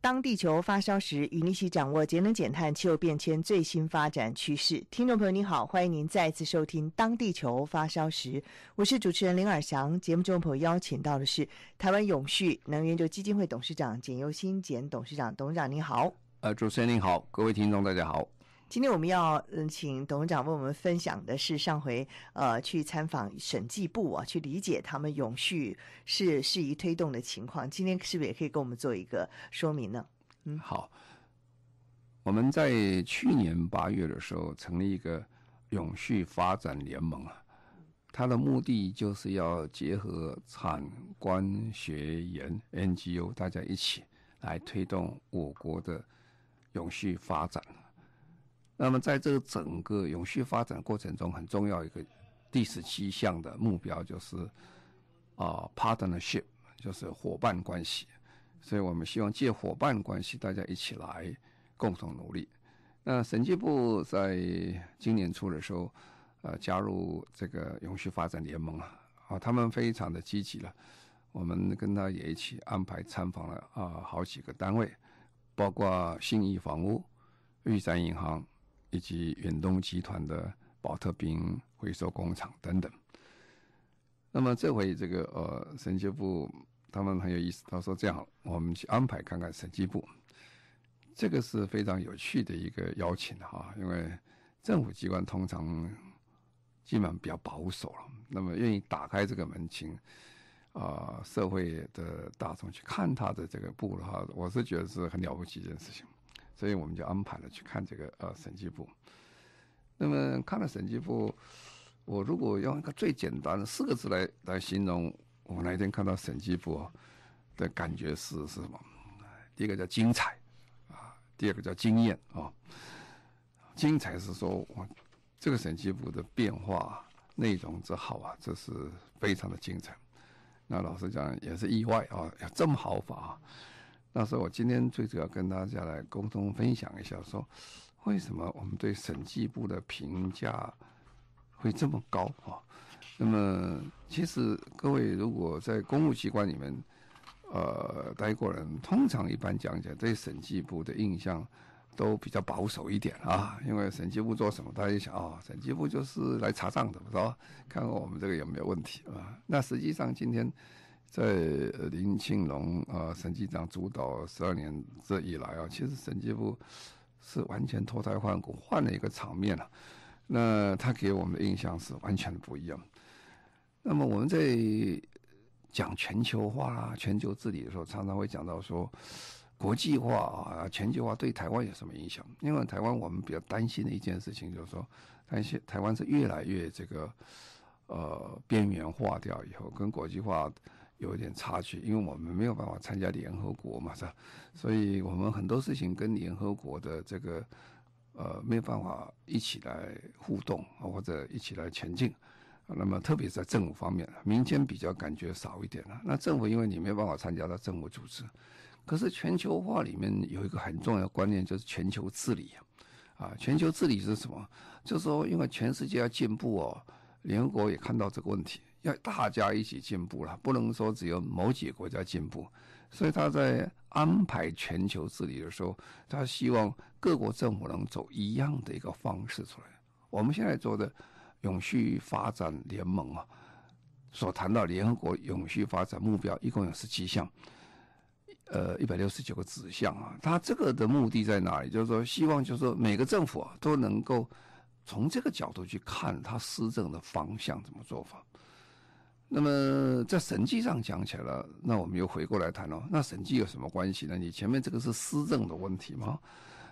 当地球发烧时，与你一起掌握节能减碳、气候变迁最新发展趋势。听众朋友您好，欢迎您再次收听《当地球发烧时》，我是主持人林尔翔。节目中朋友邀请到的是台湾永续能源研究基金会董事长简尤新简董事长，董事长您好。呃，主持人您好，各位听众大家好。今天我们要嗯，请董事长为我们分享的是上回呃去参访审计部啊，去理解他们永续是适宜推动的情况。今天是不是也可以跟我们做一个说明呢？嗯，好。我们在去年八月的时候成立一个永续发展联盟啊，它的目的就是要结合产官学研 NGO 大家一起来推动我国的永续发展。那么，在这个整个永续发展过程中，很重要一个第十七项的目标就是啊，partnership，就是伙伴关系。所以我们希望借伙伴关系，大家一起来共同努力。那审计部在今年初的时候，呃，加入这个永续发展联盟啊，啊，他们非常的积极了。我们跟他也一起安排参访了啊，好几个单位，包括信义房屋、玉山银行。以及远东集团的宝特瓶回收工厂等等。那么这回这个呃审计部他们很有意思，他说这样，我们去安排看看审计部，这个是非常有趣的一个邀请哈，因为政府机关通常基本上比较保守了，那么愿意打开这个门，请啊、社会的大众去看他的这个部的话，我是觉得是很了不起一件事情。所以我们就安排了去看这个呃审计部。那么看了审计部，我如果用一个最简单的四个字来来形容，我那天看到审计部的感觉是是什么？第一个叫精彩啊，第二个叫惊艳啊。精彩是说我这个审计部的变化内容之好啊，这是非常的精彩。那老实讲也是意外啊，这么好法啊。那所以我今天最主要跟大家来沟通分享一下，说为什么我们对审计部的评价会这么高啊？那么其实各位如果在公务机关里面呃待过人，通常一般讲讲对审计部的印象都比较保守一点啊，因为审计部做什么，大家一想啊，审计部就是来查账的，是吧？看看我们这个有没有问题啊？那实际上今天。在林庆龙啊，审计长主导十二年这以来啊，其实审计部是完全脱胎换骨，换了一个场面了，啊。那他给我们的印象是完全不一样。那么我们在讲全球化、全球治理的时候，常常会讲到说国际化啊、全球化对台湾有什么影响？因为台湾我们比较担心的一件事情就是说，担心台湾是越来越这个呃边缘化掉以后，跟国际化。有一点差距，因为我们没有办法参加联合国嘛，是吧？所以我们很多事情跟联合国的这个呃没有办法一起来互动，或者一起来前进。那么特别在政府方面，民间比较感觉少一点了。那政府因为你没有办法参加到政府组织，可是全球化里面有一个很重要的观念，就是全球治理啊。全球治理是什么？就是说，因为全世界要进步哦，联合国也看到这个问题。要大家一起进步了，不能说只有某几个国家进步，所以他在安排全球治理的时候，他希望各国政府能走一样的一个方式出来。我们现在做的永续发展联盟啊，所谈到联合国永续发展目标一共有十七项，呃，一百六十九个指向啊。他这个的目的在哪里？就是说，希望就是说每个政府啊都能够从这个角度去看他施政的方向怎么做法。那么在审计上讲起来了，那我们又回过来谈了。那审计有什么关系呢？你前面这个是施政的问题嘛？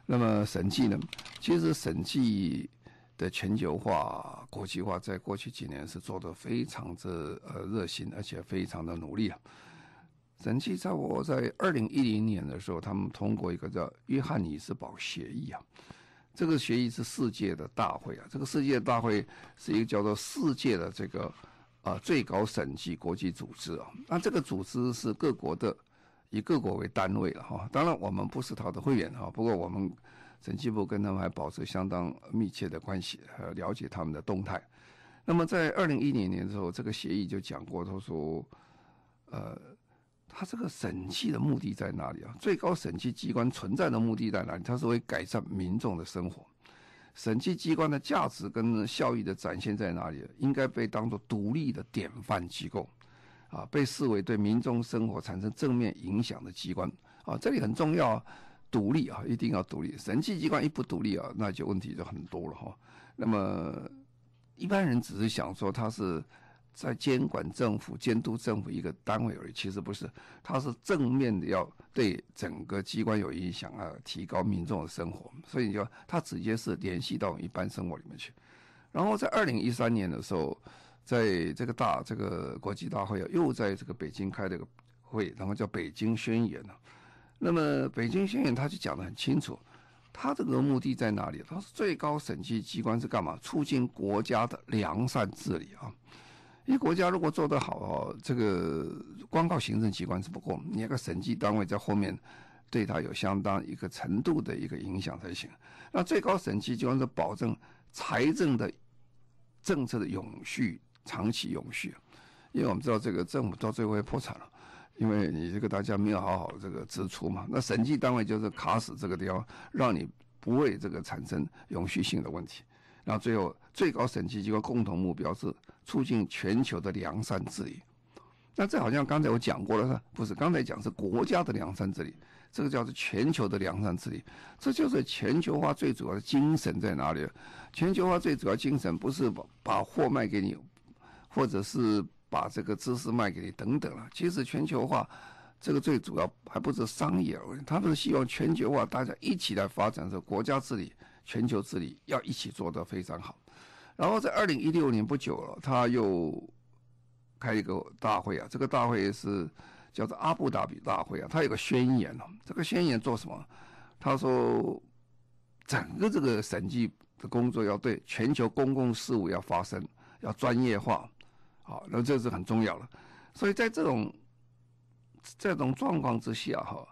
那么审计呢？其实审计的全球化、国际化，在过去几年是做得非常之呃热心，而且非常的努力啊。审计在我在二零一零年的时候，他们通过一个叫约翰尼斯堡协议啊，这个协议是世界的大会啊，这个世界大会是一个叫做世界的这个啊最高审计国际组织啊，那这个组织是各国的以各国为单位了哈，当然我们不是他的会员哈，不过我们审计部跟他们还保持相当密切的关系，还了解他们的动态。那么在二零一零年的时候，这个协议就讲过，他说，呃。他这个审计的目的在哪里啊？最高审计机关存在的目的在哪里？它是为改善民众的生活。审计机关的价值跟效益的展现在哪里？应该被当作独立的典范机构，啊，被视为对民众生活产生正面影响的机关。啊，这里很重要，独立啊，一定要独立。审计机关一不独立啊，那就问题就很多了哈。那么一般人只是想说他是。在监管政府、监督政府一个单位而已，其实不是，它是正面的，要对整个机关有影响啊，提高民众的生活，所以就它直接是联系到一般生活里面去。然后在二零一三年的时候，在这个大这个国际大会，又在这个北京开了个会，然后叫北京宣言啊。那么北京宣言他就讲得很清楚，他这个目的在哪里？他是最高审计机关是干嘛？促进国家的良善治理啊。因为国家如果做得好哦，这个光靠行政机关是不够，你那个审计单位在后面，对他有相当一个程度的一个影响才行。那最高审计机关是保证财政的政策的永续、长期永续。因为我们知道这个政府到最后会破产了，因为你这个大家没有好好这个支出嘛。那审计单位就是卡死这个地方，让你不会这个产生永续性的问题。然后最后最高审计机关共同目标是。促进全球的良善治理，那这好像刚才我讲过了，不是？刚才讲是国家的良善治理，这个叫做全球的良善治理，这就是全球化最主要的精神在哪里？全球化最主要精神不是把把货卖给你，或者是把这个知识卖给你等等了。其实全球化这个最主要还不是商业而已，他们是希望全球化大家一起来发展，这国家治理、全球治理要一起做得非常好。然后在二零一六年不久了，他又开一个大会啊，这个大会是叫做阿布达比大会啊，他有个宣言哦，这个宣言做什么？他说整个这个审计的工作要对全球公共事务要发生，要专业化，好，那这是很重要的。所以在这种这种状况之下哈，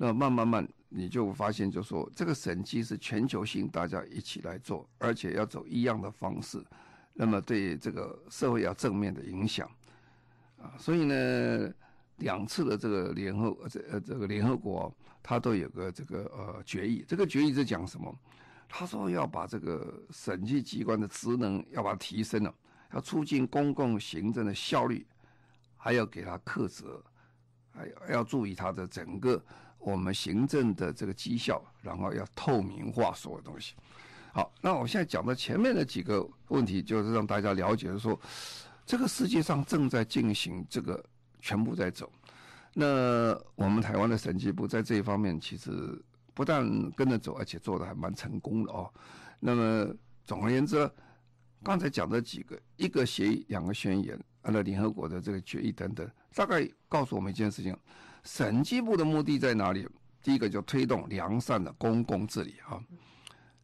那慢慢慢。你就发现，就说这个审计是全球性，大家一起来做，而且要走一样的方式，那么对这个社会要正面的影响，啊，所以呢，两次的这个联合这呃这个联合国，它都有个这个呃决议，这个决议是讲什么？他说要把这个审计机关的职能要把它提升了，要促进公共行政的效率，还要给他克责，还要注意他的整个。我们行政的这个绩效，然后要透明化所有东西。好，那我现在讲的前面的几个问题，就是让大家了解说，这个世界上正在进行这个全部在走。那我们台湾的审计部在这一方面，其实不但跟着走，而且做的还蛮成功的哦。那么总而言之，刚才讲的几个，一个协议，两个宣言，按照联合国的这个决议等等，大概告诉我们一件事情。审计部的目的在哪里？第一个就推动良善的公共治理啊，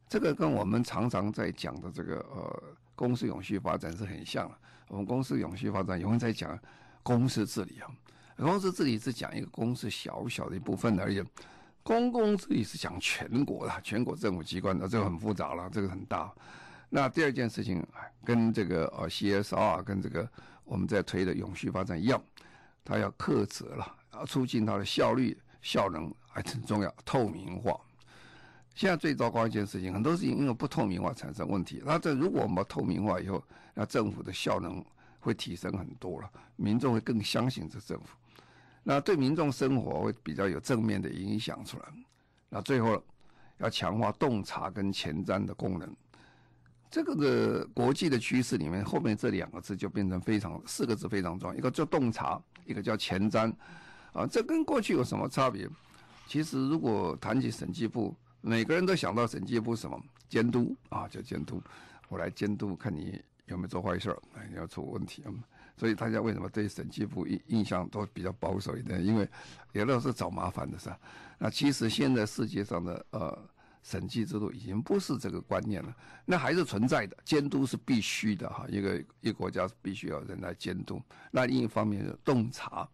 这个跟我们常常在讲的这个呃公司永续发展是很像的。我们公司永续发展永远在讲公司治理啊，公司治理是讲一个公司小小的一部分而已，公共治理是讲全国的，全国政府机关的，这个很复杂了，这个很大。那第二件事情跟这个呃 CSR 跟这个我们在推的永续发展一样，它要克责了。啊，促进它的效率、效能还很重要。透明化，现在最糟糕一件事情，很多事情因为不透明化产生问题。那这如果我们透明化以后，那政府的效能会提升很多了，民众会更相信这政府。那对民众生活会比较有正面的影响出来。那最后要强化洞察跟前瞻的功能。这个的国际的趋势里面，后面这两个字就变成非常四个字非常重要，一个叫洞察，一个叫前瞻。啊，这跟过去有什么差别？其实，如果谈起审计部，每个人都想到审计部什么监督啊，叫监督，我来监督，看你有没有做坏事儿，你要出问题啊。所以大家为什么对审计部印印象都比较保守一点？因为有的是找麻烦的事。那其实现在世界上的呃审计制度已经不是这个观念了，那还是存在的，监督是必须的哈，一个一个国家必须要人来监督。那另一方面是洞察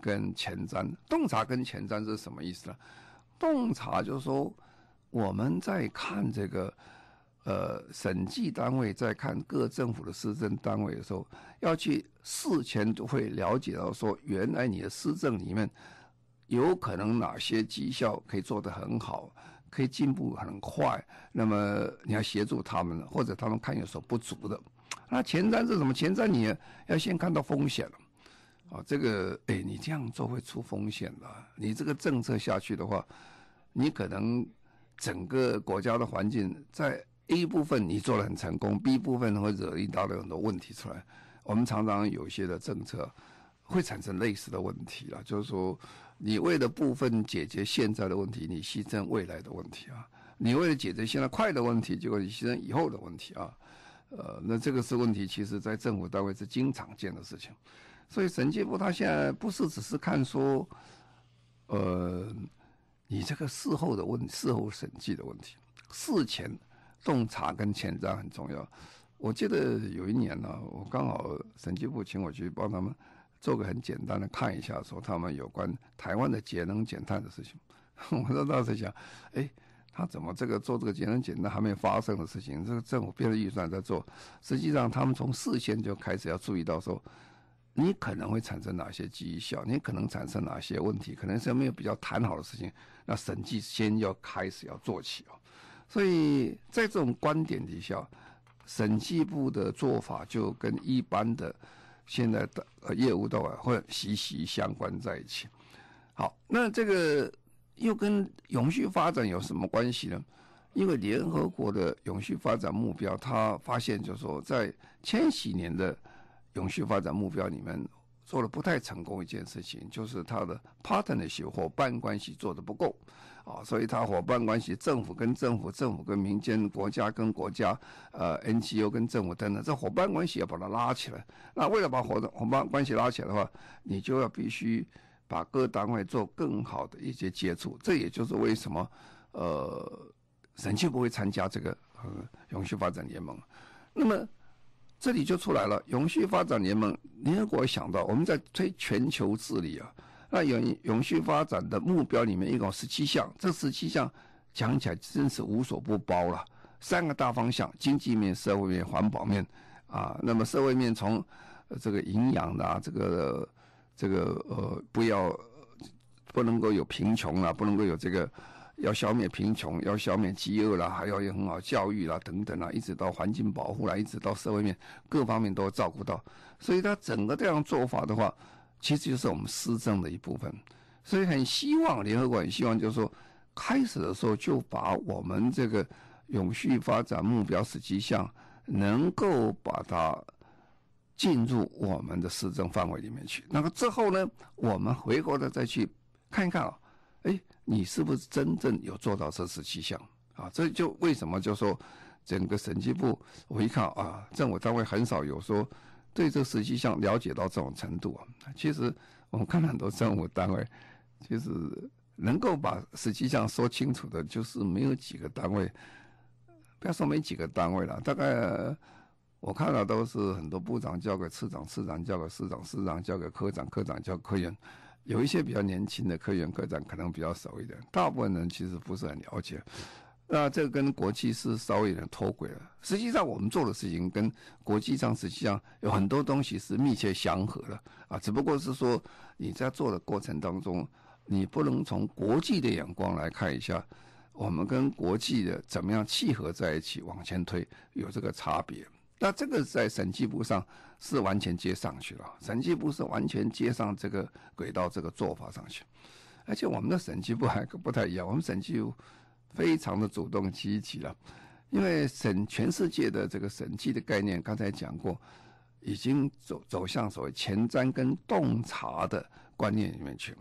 跟前瞻，洞察跟前瞻是什么意思呢？洞察就是说我们在看这个。呃，审计单位在看各政府的施政单位的时候，要去事前就会了解到说，原来你的施政里面有可能哪些绩效可以做得很好，可以进步很快。那么你要协助他们，或者他们看有所不足的。那前瞻是什么？前瞻你要先看到风险了。啊，这个哎，你这样做会出风险的。你这个政策下去的话，你可能整个国家的环境在。A 部分你做的很成功，B 部分会惹一大堆很多问题出来。我们常常有些的政策会产生类似的问题了，就是说，你为了部分解决现在的问题，你牺牲未来的问题啊；你为了解决现在快的问题，结果你牺牲以后的问题啊。呃，那这个是问题，其实在政府单位是经常见的事情。所以审计部他现在不是只是看说，呃，你这个事后的问事后审计的问题，事前。洞察跟前瞻很重要。我记得有一年呢、我刚好审计部请我去帮他们做个很简单的看一下，说他们有关台湾的节能减碳的事情。我说当时想，哎，他怎么这个做这个节能减碳还没发生的事情，这个政府编的预算在做，实际上他们从事先就开始要注意到说，你可能会产生哪些绩效，你可能产生哪些问题，可能是没有比较谈好的事情，那审计先要开始要做起哦。所以在这种观点底下，审计部的做法就跟一般的现在的呃业务都会息息相关在一起。好，那这个又跟永续发展有什么关系呢？因为联合国的永续发展目标，他发现就是说，在千禧年的永续发展目标里面，做的不太成功一件事情，就是他的 partnership 伙伴关系做的不够。啊，所以他伙伴关系，政府跟政府，政府跟民间，国家跟国家，呃，NGO 跟政府等等，这伙伴关系要把它拉起来。那为了把伙伙伴关系拉起来的话，你就要必须把各单位做更好的一些接触。这也就是为什么，呃，审计部会参加这个呃永续发展联盟。那么这里就出来了，永续发展联盟，联合国想到我们在推全球治理啊。那永永续发展的目标里面一共十七项，这十七项讲起来真是无所不包了。三个大方向：经济面、社会面、环保面。啊，那么社会面从这个营养的、啊、这个这个呃，不要不能够有贫穷啊，不能够有这个要消灭贫穷，要消灭饥饿啦，还要有很好教育啦等等啦，一直到环境保护啦，一直到社会面各方面都照顾到。所以他整个这样做法的话。其实就是我们施政的一部分，所以很希望联合国很希望就是说，开始的时候就把我们这个永续发展目标十七项，能够把它进入我们的施政范围里面去。那么之后呢，我们回过头再去看一看啊，哎，你是不是真正有做到这十七项啊？这就为什么就说整个审计部我一看啊，政府单位很少有说。对这十七项了解到这种程度啊，其实我们看很多政府单位，其实能够把十七项说清楚的，就是没有几个单位。不要说没几个单位了，大概我看到都是很多部长交给次长，次长交给市长，市长交给科长，科长交科员。有一些比较年轻的科员科长可能比较熟一点，大部分人其实不是很了解。那这跟国际是稍微有点脱轨了。实际上，我们做的事情跟国际上实际上有很多东西是密切相合的啊。只不过是说你在做的过程当中，你不能从国际的眼光来看一下，我们跟国际的怎么样契合在一起往前推，有这个差别。那这个在审计部上是完全接上去了，审计部是完全接上这个轨道，这个做法上去。而且我们的审计部还不太一样，我们审计部。非常的主动积极了，因为审全世界的这个审计的概念，刚才讲过，已经走走向所谓前瞻跟洞察的观念里面去。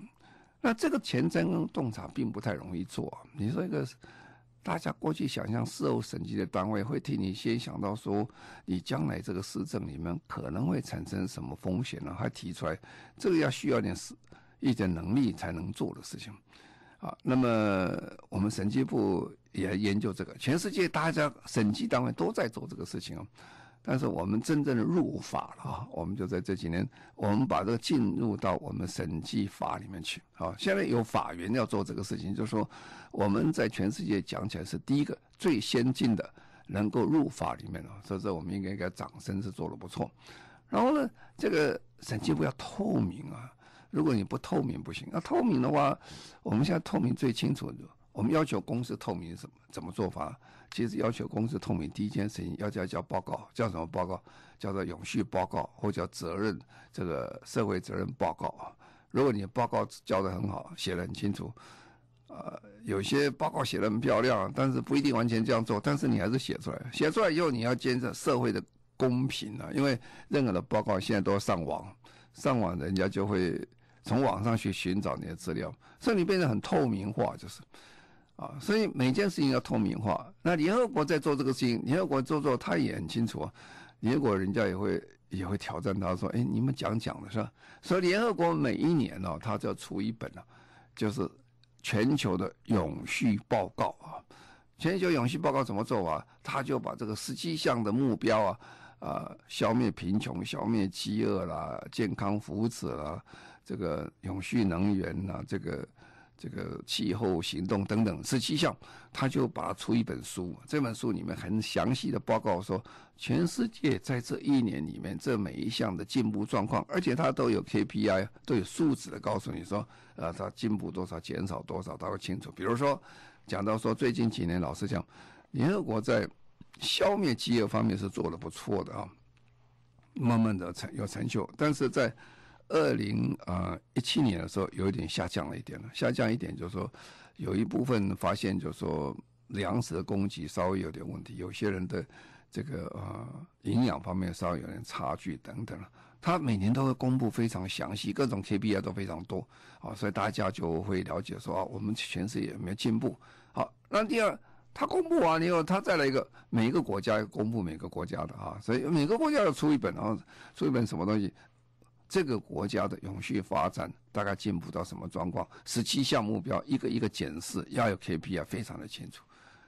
那这个前瞻跟洞察并不太容易做。你说一个大家过去想象事后审计的单位会替你先想到说，你将来这个市政里面可能会产生什么风险呢？还提出来，这个要需要点事一点能力才能做的事情。啊，那么我们审计部也研究这个，全世界大家审计单位都在做这个事情哦。但是我们真正的入法了啊，我们就在这几年，我们把这个进入到我们审计法里面去。好，现在有法源要做这个事情，就是说我们在全世界讲起来是第一个最先进的，能够入法里面了。所以说我们应该给掌声，是做的不错。然后呢，这个审计部要透明啊。如果你不透明不行，那透明的话，我们现在透明最清楚的。我们要求公司透明什么？怎么做法？其实要求公司透明，第一件事情要叫叫报告，叫什么报告？叫做永续报告，或叫责任这个社会责任报告。如果你报告交得很好，写得很清楚，呃，有些报告写得很漂亮，但是不一定完全这样做，但是你还是写出来。写出来以后，你要坚持社会的公平啊，因为任何的报告现在都要上网，上网人家就会。从网上去寻找你的资料，所以你变得很透明化，就是，啊，所以每件事情要透明化。那联合国在做这个事情，联合国做做，他也很清楚啊。联合国人家也会也会挑战他说：“哎，你们讲讲的是吧？”所以联合国每一年呢，他就要出一本啊，就是全球的永续报告啊。全球永续报告怎么做啊？他就把这个十七项的目标啊，啊，消灭贫穷、消灭饥饿啦、健康福祉啦。这个永续能源呐、啊，这个这个气候行动等等十七项，他就把出一本书。这本书里面很详细的报告说，全世界在这一年里面这每一项的进步状况，而且它都有 KPI，都有数字的告诉你说，呃，它进步多少，减少多少，它会清楚。比如说，讲到说最近几年，老实讲，联合国在消灭饥饿方面是做得不错的啊，慢慢的成有成就，但是在二零啊一七年的时候，有一点下降了一点了。下降一点就是说，有一部分发现就是说，粮食的供给稍微有点问题，有些人的这个呃营养方面稍微有点差距等等了。他每年都会公布非常详细，各种 KPI 都非常多啊，所以大家就会了解说啊，我们全世界有没有进步？好，那第二，他公布完以后，他再来一个，每一个国家要公布每个国家的啊，所以每个国家要出一本，然后出一本什么东西？这个国家的永续发展大概进步到什么状况？十七项目标一个一个检视，要有 KPI 非常的清楚。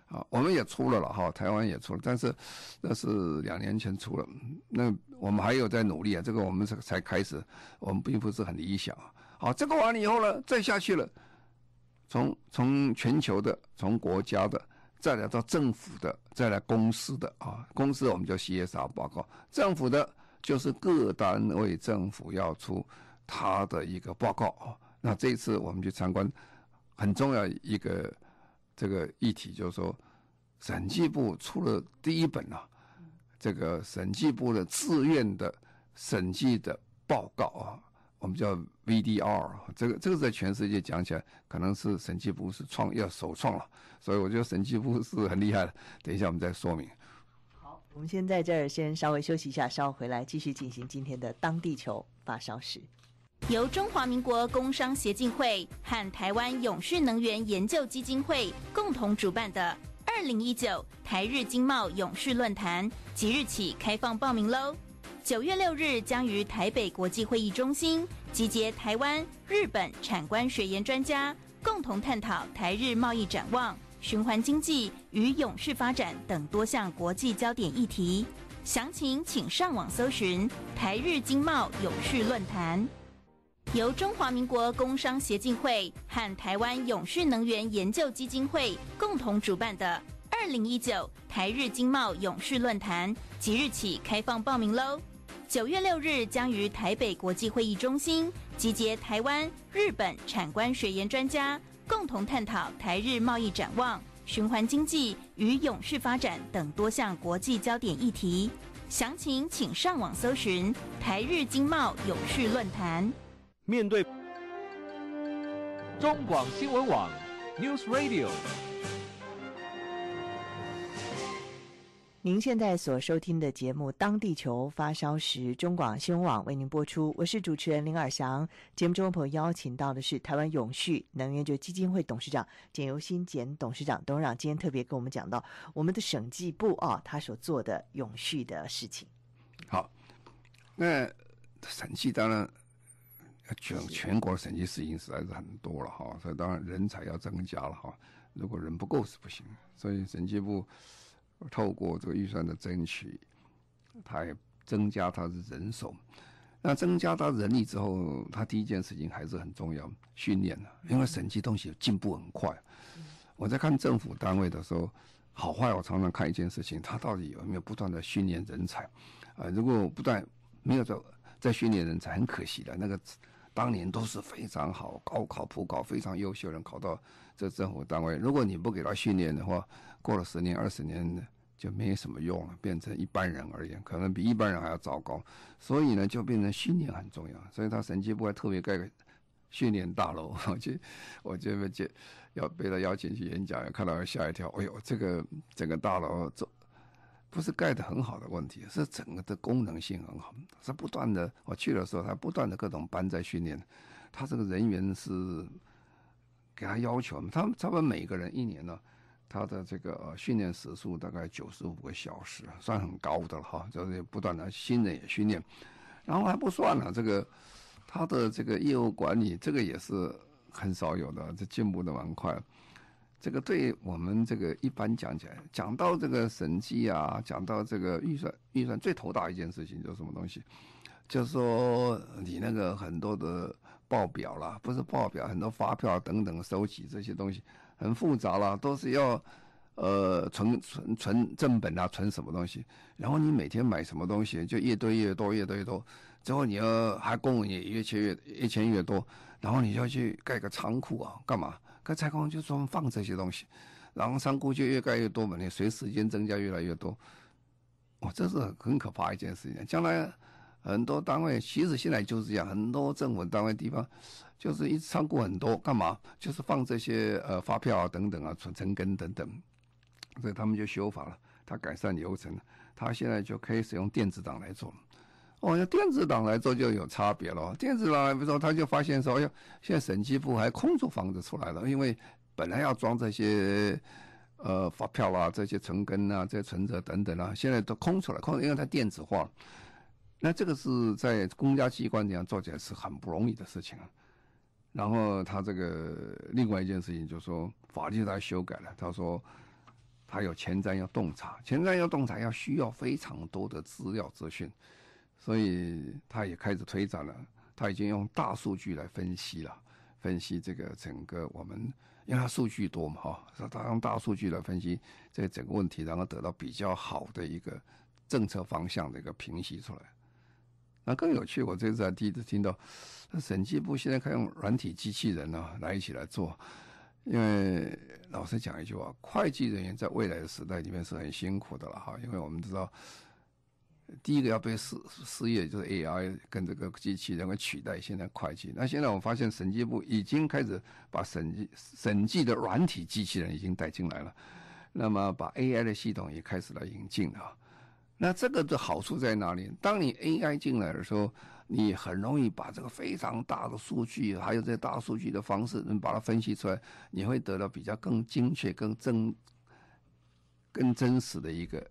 啊，我们也出了了哈，台湾也出了，但是那是两年前出了。那我们还有在努力啊，这个我们才才开始，我们并不是很理想啊。好，这个完了以后呢，再下去了，从从全球的，从国家的，再来到政府的，再来公司的啊，公司我们叫 CSR 报告，政府的。就是各单位政府要出他的一个报告，那这次我们去参观，很重要一个这个议题就是说，审计部出了第一本啊，这个审计部的自愿的审计的报告啊，我们叫 VDR，这个这个在全世界讲起来，可能是审计部是创要首创了，所以我觉得审计部是很厉害的。等一下我们再说明。我们先在这儿先稍微休息一下，稍后回来继续进行今天的当地球发烧时。由中华民国工商协进会和台湾永续能源研究基金会共同主办的二零一九台日经贸永续论坛，即日起开放报名喽！九月六日将于台北国际会议中心集结台湾、日本产官学研专家，共同探讨台日贸易展望。循环经济与永续发展等多项国际焦点议题，详情请上网搜寻“台日经贸永续论坛”。由中华民国工商协进会和台湾永续能源研究基金会共同主办的二零一九台日经贸永续论坛，即日起开放报名喽！九月六日将于台北国际会议中心集结台湾、日本产官学研专家。共同探讨台日贸易展望、循环经济与永续发展等多项国际焦点议题，详情请上网搜寻“台日经贸永续论坛”。面对中广新闻网 News Radio。您现在所收听的节目《当地球发烧时》，中广新闻网为您播出。我是主持人林尔翔。节目中的朋友邀请到的是台湾永续能源就基金会董事长简尤新简董事长。董事长今天特别跟我们讲到我们的审计部啊，他所做的永续的事情。好，那审计当然全全国审计事情实在是很多了哈，所以当然人才要增加了哈。如果人不够是不行，所以审计部。透过这个预算的争取，他也增加他的人手。那增加他人力之后，他第一件事情还是很重要，训练，因为审计东西进步很快。我在看政府单位的时候，好坏我常常看一件事情，他到底有没有不断的训练人才？啊，如果不断没有在在训练人才，很可惜的。那个当年都是非常好，高考普考非常优秀的人考到这政府单位，如果你不给他训练的话，过了十年二十年就没什么用了，变成一般人而言，可能比一般人还要糟糕。所以呢，就变成训练很重要。所以他审计部还特别盖个训练大楼，我就我就就要被他邀请去演讲，看到吓一跳。哎呦，这个整个大楼这不是盖得很好的问题，是整个的功能性很好，是不断的。我去的时候，他不断的各种班在训练，他这个人员是给他要求，他们他们每个人一年呢。他的这个训练时数大概九十五个小时，算很高的了哈。就是不断的新人也训练，然后还不算了，这个他的这个业务管理，这个也是很少有的，这进步的蛮快。这个对我们这个一般讲起来，讲到这个审计啊，讲到这个预算，预算最头大一件事情就是什么东西？就是说你那个很多的报表啦，不是报表，很多发票等等收集这些东西。很复杂了，都是要，呃，存存存正本啊，存什么东西？然后你每天买什么东西，就越堆越多，越堆越多。之后你要还公文也越签越越签越多，然后你要去盖个仓库啊，干嘛？盖仓库就专门放这些东西，然后仓库就越盖越多嘛，你随时间增加越来越多。哇，这是很可怕一件事情。将来很多单位，其实现在就是这样，很多政府单位地方。就是一仓库很多，干嘛？就是放这些呃发票啊等等啊存存根等等，所以他们就修法了，他改善流程，他现在就可以使用电子档来做了。哦，用电子档来做就有差别了。电子档，比如说他就发现说，哎呀，现在审计部还空出房子出来了，因为本来要装这些呃发票啊、这些存根啊、这些存折等等啊，现在都空出来，空，因为它电子化。那这个是在公家机关这样做起来是很不容易的事情啊。然后他这个另外一件事情就是说，法律他修改了。他说他有前瞻要洞察，前瞻要洞察要需要非常多的资料资讯，所以他也开始推展了。他已经用大数据来分析了，分析这个整个我们，因为他数据多嘛，哈，他用大数据来分析这整个问题，然后得到比较好的一个政策方向的一个评析出来。那更有趣，我这次还第一次听到，那审计部现在可以用软体机器人呢、来一起来做，因为老实讲一句话，会计人员在未来的时代里面是很辛苦的了哈，因为我们知道，第一个要被失失业就是 AI 跟这个机器人会取代现在会计，那现在我发现审计部已经开始把审计审计的软体机器人已经带进来了，那么把 AI 的系统也开始来引进了。那这个的好处在哪里？当你 AI 进来的时候，你很容易把这个非常大的数据，还有这大数据的方式，能把它分析出来，你会得到比较更精确、更真、更真实的一个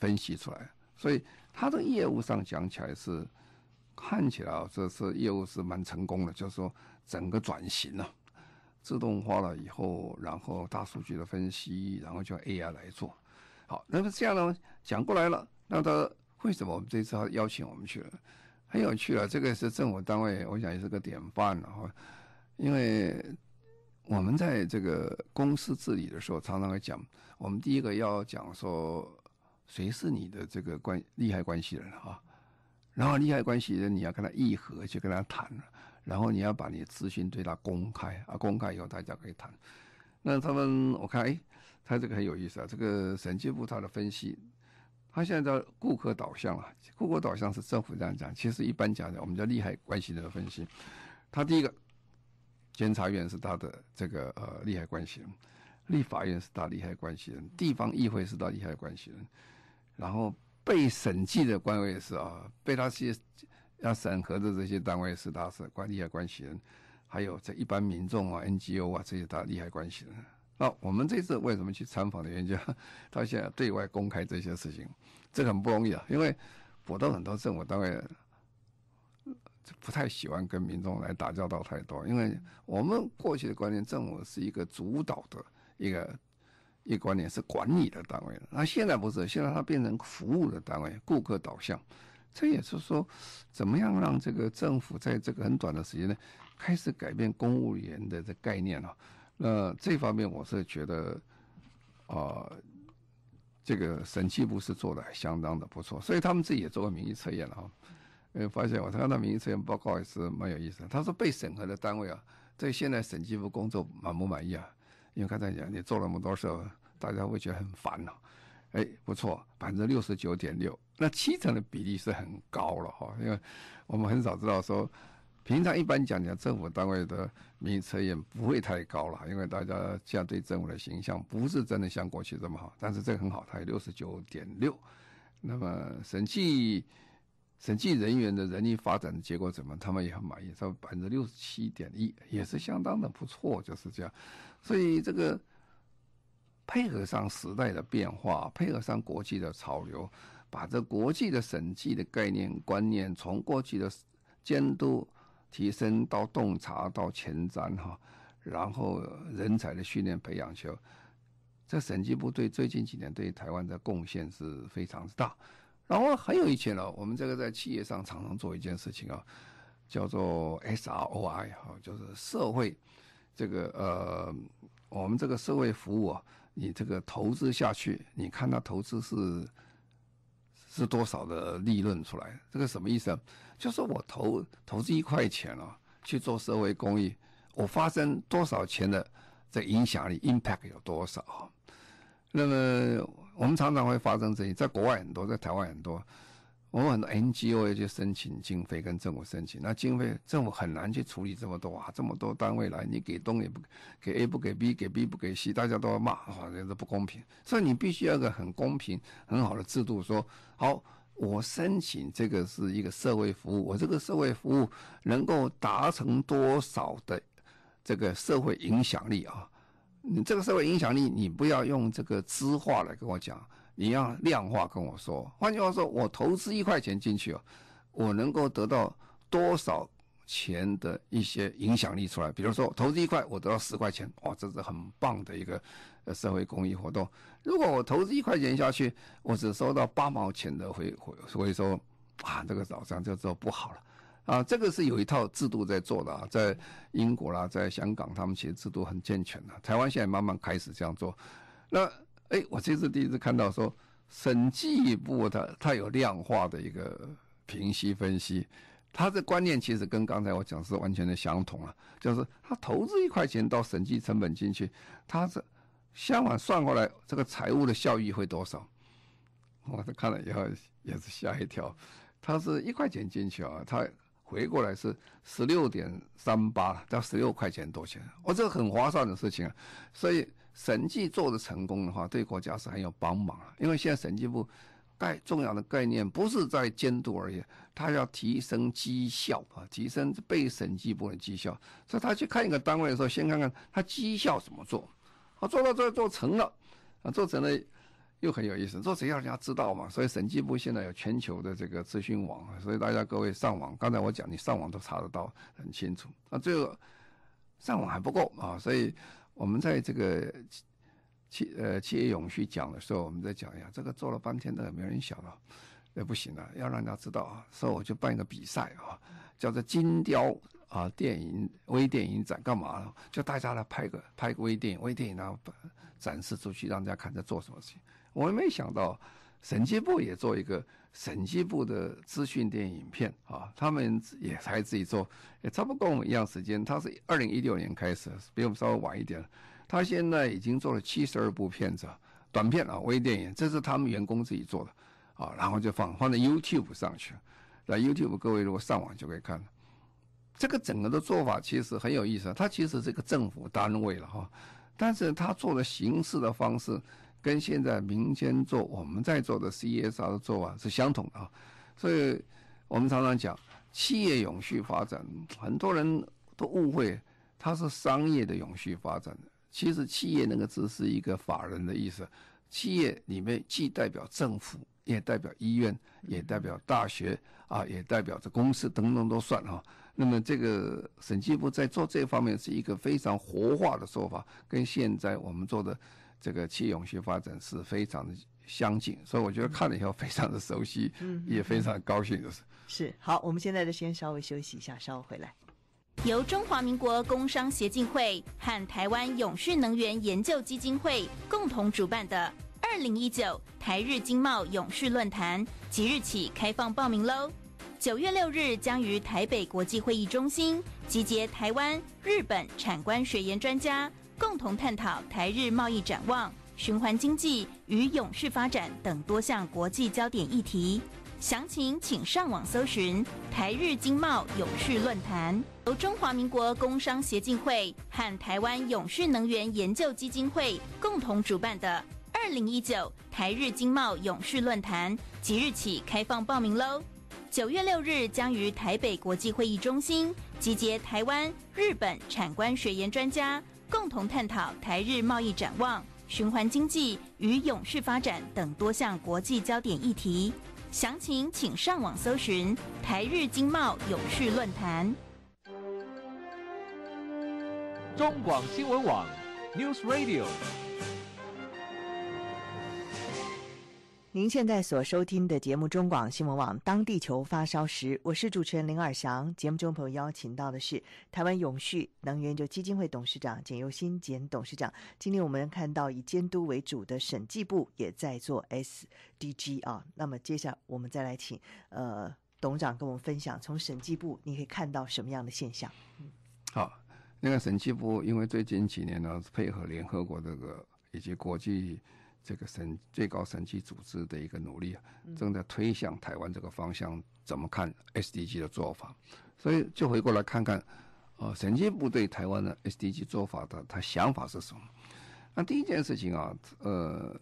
分析出来。所以它的业务上讲起来是看起来啊，这是业务是蛮成功的，就是说整个转型了，自动化了以后，然后大数据的分析，然后就 AI 来做。好，那么这样呢，讲过来了。那他为什么我们这次要邀请我们去了？很有趣了，这个是政府单位，我想也是个典范了哈。因为我们在这个公司治理的时候，常常会讲，我们第一个要讲说，谁是你的这个关利害关系人哈。然后利害关系人你要跟他议和，去跟他谈，然后你要把你的资讯对他公开啊，公开以后大家可以谈。那他们我看哎，他这个很有意思啊，这个审计部他的分析。他现在叫顾客导向啊，顾客导向是政府这样讲，其实一般讲的，我们叫利害关系的分析。他第一个，监察院是他的这个呃利害关系人，立法院是他利害关系人，地方议会是他利害关系人。然后被审计的官位是啊，被他去要审核的这些单位是他是关利害关系人，还有这一般民众啊、NGO 啊这些他利害关系人。那我们这次为什么去参访的原因，就 他现在对外公开这些事情，这很不容易啊，因为我都很多政府单位。不太喜欢跟民众来打交道太多，因为我们过去的观念，政府是一个主导的一个一个观念，是管理的单位。那现在不是，现在它变成服务的单位，顾客导向。这也是说，怎么样让这个政府在这个很短的时间内开始改变公务员的这概念啊？那这方面我是觉得，啊、这个审计部是做的相当的不错，所以他们自己也做过民意测验了啊。呃，发现我看到民意测验报告也是蛮有意思的。他说被审核的单位啊，对现在审计部工作满不满意啊？因为刚才讲你做了那么多事，大家会觉得很烦恼。哎，不错，百分之六十九点六，那七成的比例是很高了哈。因为我们很少知道说，平常一般讲讲政府单位的民意测验不会太高了，因为大家现在对政府的形象不是真的像过去这么好。但是这个很好，它有六十九点六，那么审计。审计人员的人力发展的结果怎么？他们也很满意，说百分之六十七点一，也是相当的不错，就是这样。所以这个配合上时代的变化，配合上国际的潮流，把这国际的审计的概念观念，从过去的监督提升到洞察到前瞻哈，然后人才的训练培养，就这审计部队最近几年对台湾的贡献是非常之大。然后还有一件呢，我们这个在企业上常常做一件事情啊，叫做 SROI 哈，就是社会这个呃，我们这个社会服务啊，你这个投资下去，你看它投资是是多少的利润出来？这个什么意思啊？就是我投投资一块钱啊，去做社会公益，我发生多少钱的这影响力 impact 有多少？那么。我们常常会发生这些，在国外很多，在台湾很多。我们很多 NGO 要去申请经费，跟政府申请，那经费政府很难去处理这么多啊，这么多单位来，你给东也不给 A 不给 B，给 B 不给 C，大家都要骂，哇，这是不公平。所以你必须要有个很公平、很好的制度，说好，我申请这个是一个社会服务，我这个社会服务能够达成多少的这个社会影响力啊？你这个社会影响力，你不要用这个质化来跟我讲，你要量化跟我说。换句话说，我投资一块钱进去哦，我能够得到多少钱的一些影响力出来？比如说，投资一块，我得到十块钱，哇，这是很棒的一个社会公益活动。如果我投资一块钱下去，我只收到八毛钱的回回所以说，啊，这个早上就做不好了。啊，这个是有一套制度在做的啊，在英国啦，在香港，他们其实制度很健全的。台湾现在慢慢开始这样做。那哎，我这次第一次看到说，审计部它它有量化的一个评析分析，它的观念其实跟刚才我讲是完全的相同啊，就是他投资一块钱到审计成本进去，他是相反算过来这个财务的效益会多少？我这看了以后也是吓一跳，他是一块钱进去啊，他。回过来是十六点三八，到十六块钱多钱，我、哦、这个很划算的事情啊。所以审计做的成功的话，对国家是很有帮忙啊。因为现在审计部概重要的概念不是在监督而已，他要提升绩效啊，提升被审计部的绩效。所以他去看一个单位的时候，先看看他绩效怎么做，啊，做到这做成了，啊，做成了。又很有意思，做成要人家知道嘛？所以审计部现在有全球的这个资讯网，所以大家各位上网，刚才我讲你上网都查得到很清楚。那最后上网还不够啊，所以我们在这个企呃企业永续讲的时候，我们在讲一下，这个做了半天都没人想到，那不行了，要让人家知道啊。所以我就办一个比赛啊，叫做金雕啊电影微电影展，干嘛？就大家来拍个拍个微电影，微电影然后展示出去，让大家看在做什么事情。我也没想到，审计部也做一个审计部的资讯电影片啊，他们也才自己做，也差不多跟我们一样时间。他是二零一六年开始，比我们稍微晚一点。他现在已经做了七十二部片子，短片啊，微电影，这是他们员工自己做的啊，然后就放放在 YouTube 上去。那 YouTube 各位如果上网就可以看了。这个整个的做法其实很有意思，它其实是一个政府单位了哈，但是他做的形式的方式。跟现在民间做我们在做的 CSR 的做法是相同的啊。所以我们常常讲企业永续发展，很多人都误会它是商业的永续发展。其实企业那个字是一个法人的意思，企业里面既代表政府，也代表医院，也代表大学啊，也代表着公司等等都算哈。那么这个审计部在做这方面是一个非常活化的说法，跟现在我们做的这个企业永续发展是非常的相近，所以我觉得看了以后非常的熟悉，也非常高兴就是。是好，我们现在就先稍微休息一下，稍后回来。由中华民国工商协进会和台湾永续能源研究基金会共同主办的二零一九台日经贸永续论坛，即日起开放报名喽！九月六日将于台北国际会议中心集结台湾、日本产官学研专家，共同探讨台日贸易展望、循环经济与永续发展等多项国际焦点议题。详情请上网搜寻台日经贸永续论坛，由中华民国工商协进会和台湾永续能源研究基金会共同主办的二零一九台日经贸永续论坛，即日起开放报名喽！九月六日将于台北国际会议中心集结台湾、日本产官学研专家，共同探讨台日贸易展望、循环经济与永续发展等多项国际焦点议题。详情请上网搜寻台日经贸永续论坛。中广新闻网 News Radio。您现在所收听的节目《中广新闻网》，当地球发烧时，我是主持人林尔祥。节目中朋友邀请到的是台湾永续能源就基金会董事长简尤新简董事长。今天我们看到以监督为主的审计部也在做 SDG 啊。那么接下来我们再来请呃董事长跟我们分享，从审计部你可以看到什么样的现象？好，那个审计部因为最近几年呢，配合联合国这个以及国际。这个审最高审计组织的一个努力啊，正在推向台湾这个方向，怎么看 SDG 的做法？所以就回过来看看，呃，审计部对台湾的 SDG 做法的他想法是什么？那第一件事情啊，呃，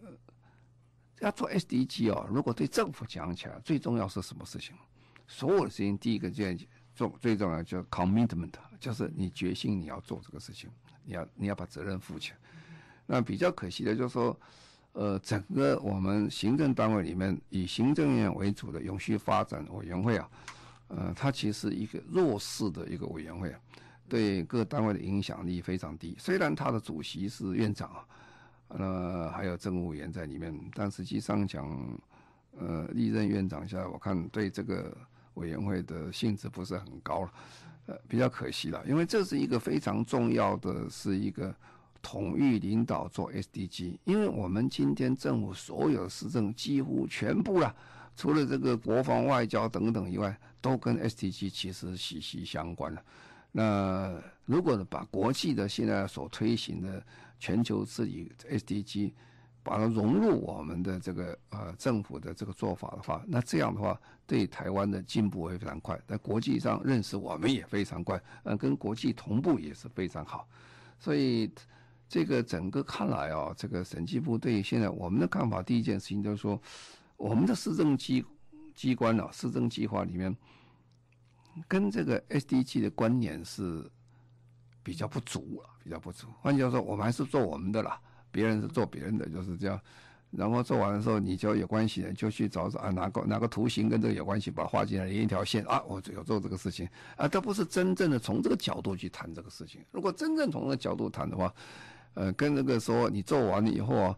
要做 SDG 啊，如果对政府讲起来，最重要是什么事情？所有的事情，第一个就做最重要叫 commitment，就是你决心你要做这个事情，你要你要把责任负起来。那比较可惜的就是说。呃，整个我们行政单位里面以行政院为主的永续发展委员会啊，呃，它其实一个弱势的一个委员会啊，对各单位的影响力非常低。虽然它的主席是院长啊，呃，还有政务委员在里面，但实际上讲，呃，历任院长下来，我看对这个委员会的性质不是很高了，呃，比较可惜了，因为这是一个非常重要的是一个。统一领导做 SDG，因为我们今天政府所有的施政几乎全部了，除了这个国防外交等等以外，都跟 SDG 其实息息相关了。那如果把国际的现在所推行的全球治理 SDG，把它融入我们的这个呃政府的这个做法的话，那这样的话对台湾的进步会非常快，在国际上认识我们也非常快，呃，跟国际同步也是非常好，所以。这个整个看来啊，这个审计部对现在我们的看法，第一件事情就是说，我们的市政机机关啊，市政计划里面跟这个 SDG 的关联是比较不足啊，比较不足。换句话说，我们还是做我们的啦，别人是做别人的，就是这样。然后做完的时候，你就有关系的，就去找找啊，哪个哪个图形跟这个有关系，把它画进来连一条线啊，我只有做这个事情啊，这不是真正的从这个角度去谈这个事情。如果真正从这个角度谈的话，呃，跟那个说你做完了以后啊，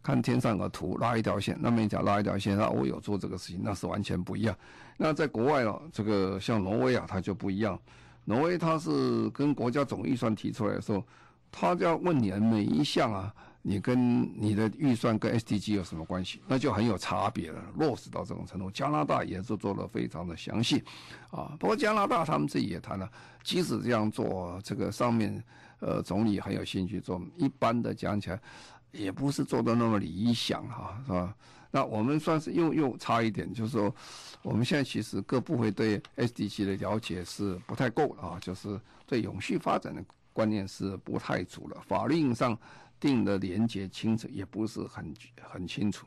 看天上的图拉一条线，那么你讲拉一条线，那我有做这个事情，那是完全不一样。那在国外啊，这个像挪威啊，它就不一样。挪威它是跟国家总预算提出来的时候，他就要问你的每一项啊，你跟你的预算跟 SDG 有什么关系？那就很有差别了，落实到这种程度。加拿大也是做得非常的详细，啊，不过加拿大他们自己也谈了，即使这样做，这个上面。呃，总理很有兴趣做，一般的讲起来，也不是做的那么理想哈，是吧？那我们算是又又差一点，就是说，我们现在其实各部会对 SDG 的了解是不太够啊，就是对永续发展的观念是不太足了，法令上定的连结清楚也不是很很清楚。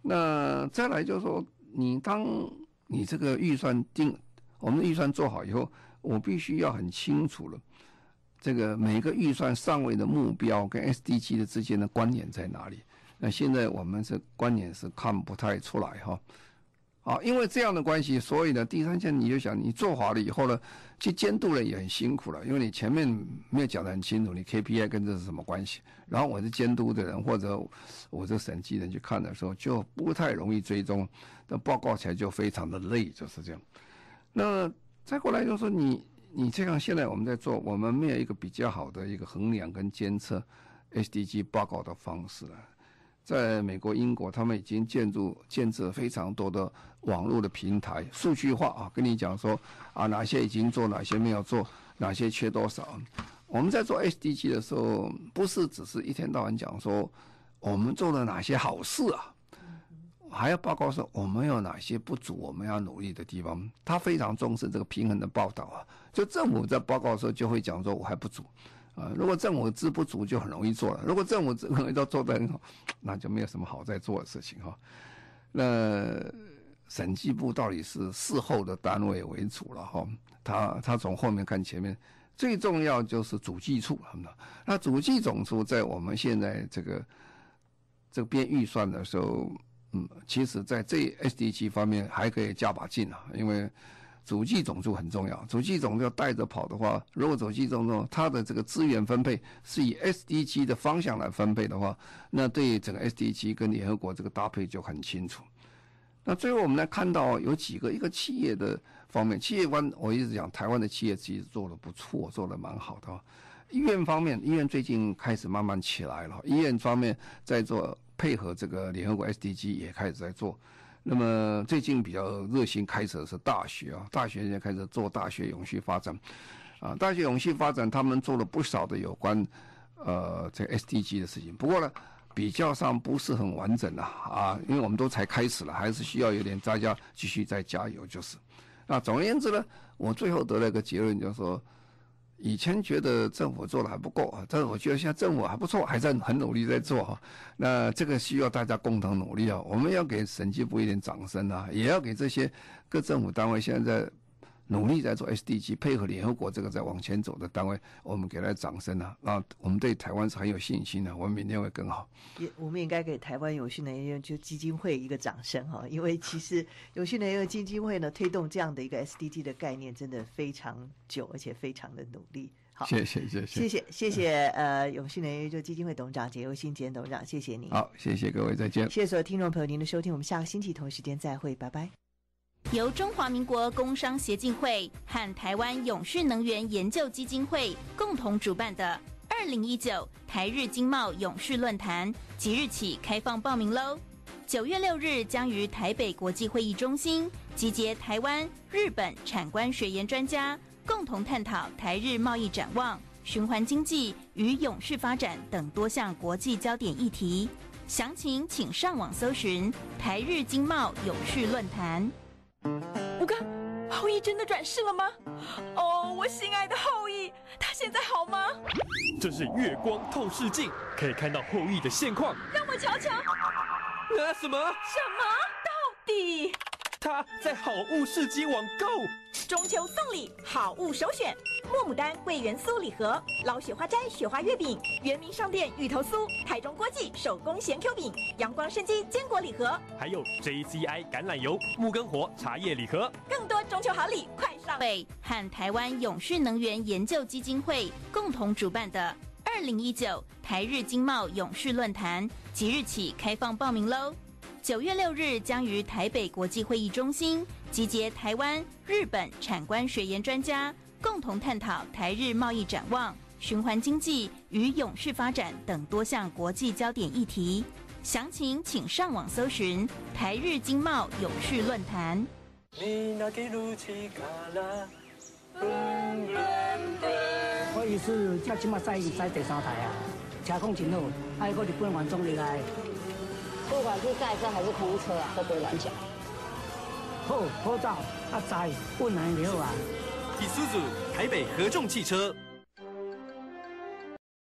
那再来就是说，你当你这个预算定，我们的预算做好以后，我必须要很清楚了，这个每个预算上位的目标跟 SDG 的之间的关联在哪里？那现在我们这观念是看不太出来哈。啊，因为这样的关系，所以呢，第三件你就想，你做好了以后呢，去监督人也很辛苦了，因为你前面没有讲得很清楚，你 KPI 跟这是什么关系？然后我是监督的人或者我这审计人去看的时候，就不太容易追踪，那报告起来就非常的累，就是这样。那再过来就是说，你你这样现在我们在做，我们没有一个比较好的一个衡量跟监测 SDG 报告的方式了。在美国、英国，他们已经建筑建设非常多的网络的平台，数据化啊，跟你讲说啊，哪些已经做，哪些没有做，哪些缺多少。我们在做 SDG 的时候，不是只是一天到晚讲说我们做了哪些好事啊，还要报告说我们有哪些不足，我们要努力的地方。他非常重视这个平衡的报道啊，就政府在报告的时候就会讲说我还不足。啊，如果政府资不足，就很容易做了；如果政府资可能都做得很好，那就没有什么好在做的事情哈。那审计部到底是事后的单位为主了哈，他他从后面看前面，最重要就是主计处。那主计总处在我们现在这个这边预算的时候，嗯，其实在这 SDG 方面还可以加把劲啊，因为。主计总数很重要，主计总要带着跑的话，如果主计总数它的这个资源分配是以 SDG 的方向来分配的话，那对整个 SDG 跟联合国这个搭配就很清楚。那最后我们来看到有几个一个企业的方面，企业观我一直讲台湾的企业其实做的不错，做的蛮好的。医院方面，医院最近开始慢慢起来了，医院方面在做配合这个联合国 SDG 也开始在做。那么最近比较热心开始的是大学啊，大学现在开始做大学永续发展，啊，大学永续发展他们做了不少的有关呃这 SDG 的事情，不过呢比较上不是很完整的啊，因为我们都才开始了，还是需要有点大家继续再加油就是。那总而言之呢，我最后得了一个结论，就是说。以前觉得政府做的还不够啊，但是我觉得现在政府还不错，还在很努力在做哈。那这个需要大家共同努力啊，我们要给审计部一点掌声啊，也要给这些各政府单位现在。努力在做 SDG，配合联合国这个在往前走的单位，我们给他掌声啊！那，我们对台湾是很有信心的，我们明天会更好。也，我们也应该给台湾永续能源就基金会一个掌声哈，因为其实永续能源基金会呢推动这样的一个 SDG 的概念，真的非常久，而且非常的努力。好，谢谢谢谢谢谢谢谢呃永续能源就基金会董事长简又新简董事长，谢谢您。好，谢谢各位，再见。谢谢所有听众朋友您的收听，我们下个星期同一时间再会，拜拜。由中华民国工商协进会和台湾永续能源研究基金会共同主办的二零一九台日经贸永续论坛，即日起开放报名喽！九月六日将于台北国际会议中心集结台湾、日本产官学研专家，共同探讨台日贸易展望、循环经济与永续发展等多项国际焦点议题。详情请上网搜寻台日经贸永续论坛。吴刚，后羿真的转世了吗？哦，我心爱的后羿，他现在好吗？这是月光透视镜，可以看到后羿的现况。让我瞧瞧。那，什么？什么？到底？他在好物市集网购。中秋送礼，好物首选。莫牡丹桂圆酥礼盒，老雪花斋雪花月饼，原名上店芋头酥，台中国际手工咸 Q 饼，阳光生机坚果礼盒，还有 JCI 橄榄油木根火茶叶礼盒，更多中秋好礼快上！会和台湾永续能源研究基金会共同主办的二零一九台日经贸永续论坛，即日起开放报名喽！九月六日将于台北国际会议中心集结台湾、日本产官学研专家。共同探讨台日贸易展望、循环经济与永续发展等多项国际焦点议题。详情请上网搜寻台日经贸永续论坛。我意思，即马赛已经赛第三台啊，车况真好，还有个日本员总来。不管是载车还是空车啊，都不会乱讲。后坡道阿仔不来了啊。第四组台北合众汽车